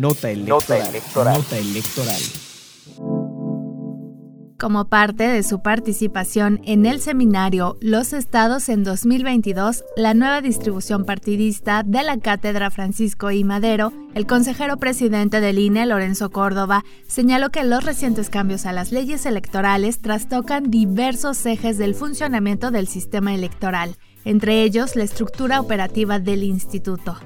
Nota electoral. Nota electoral. Como parte de su participación en el seminario Los Estados en 2022, la nueva distribución partidista de la Cátedra Francisco I. Madero, el consejero presidente del INE, Lorenzo Córdoba, señaló que los recientes cambios a las leyes electorales trastocan diversos ejes del funcionamiento del sistema electoral, entre ellos la estructura operativa del instituto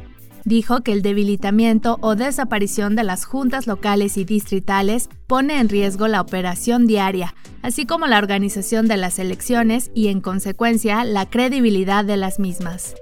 dijo que el debilitamiento o desaparición de las juntas locales y distritales pone en riesgo la operación diaria, así como la organización de las elecciones y, en consecuencia, la credibilidad de las mismas.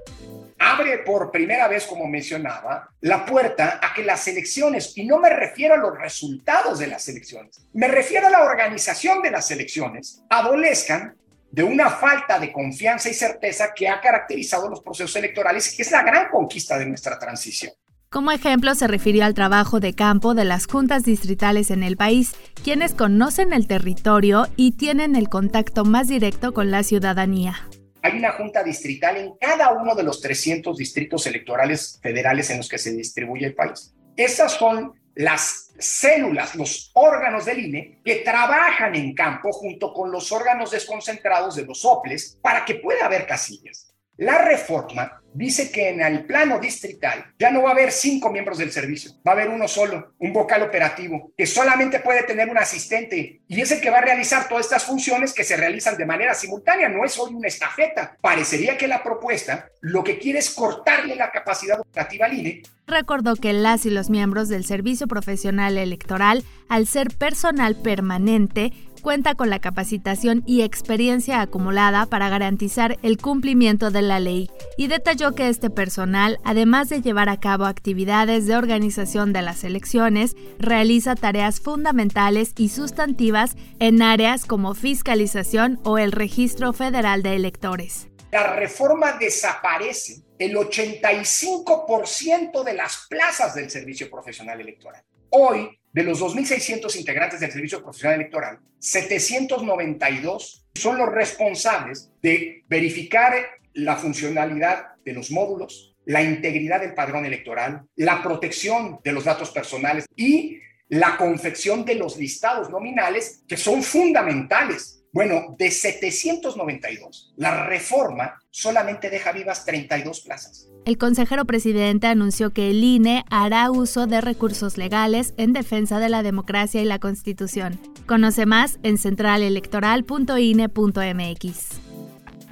Abre por primera vez, como mencionaba, la puerta a que las elecciones, y no me refiero a los resultados de las elecciones, me refiero a la organización de las elecciones, adolezcan de una falta de confianza y certeza que ha caracterizado los procesos electorales, que es la gran conquista de nuestra transición. Como ejemplo, se refirió al trabajo de campo de las juntas distritales en el país, quienes conocen el territorio y tienen el contacto más directo con la ciudadanía. Hay una junta distrital en cada uno de los 300 distritos electorales federales en los que se distribuye el país. Esas son las células, los órganos del INE, que trabajan en campo junto con los órganos desconcentrados de los OPLES para que pueda haber casillas. La reforma dice que en el plano distrital ya no va a haber cinco miembros del servicio, va a haber uno solo, un vocal operativo, que solamente puede tener un asistente y es el que va a realizar todas estas funciones que se realizan de manera simultánea, no es hoy una estafeta. Parecería que la propuesta lo que quiere es cortarle la capacidad operativa al INE. Recordó que las y los miembros del Servicio Profesional Electoral, al ser personal permanente, cuenta con la capacitación y experiencia acumulada para garantizar el cumplimiento de la ley y detalló que este personal, además de llevar a cabo actividades de organización de las elecciones, realiza tareas fundamentales y sustantivas en áreas como fiscalización o el registro federal de electores. La reforma desaparece el 85% de las plazas del servicio profesional electoral. Hoy, de los 2.600 integrantes del Servicio Profesional Electoral, 792 son los responsables de verificar la funcionalidad de los módulos, la integridad del padrón electoral, la protección de los datos personales y la confección de los listados nominales que son fundamentales bueno, de 792, la reforma solamente deja vivas 32 plazas. El consejero presidente anunció que el INE hará uso de recursos legales en defensa de la democracia y la Constitución. Conoce más en centralelectoral.ine.mx.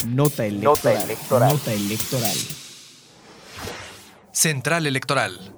Nota electoral. Nota electoral. Nota electoral. Central Electoral.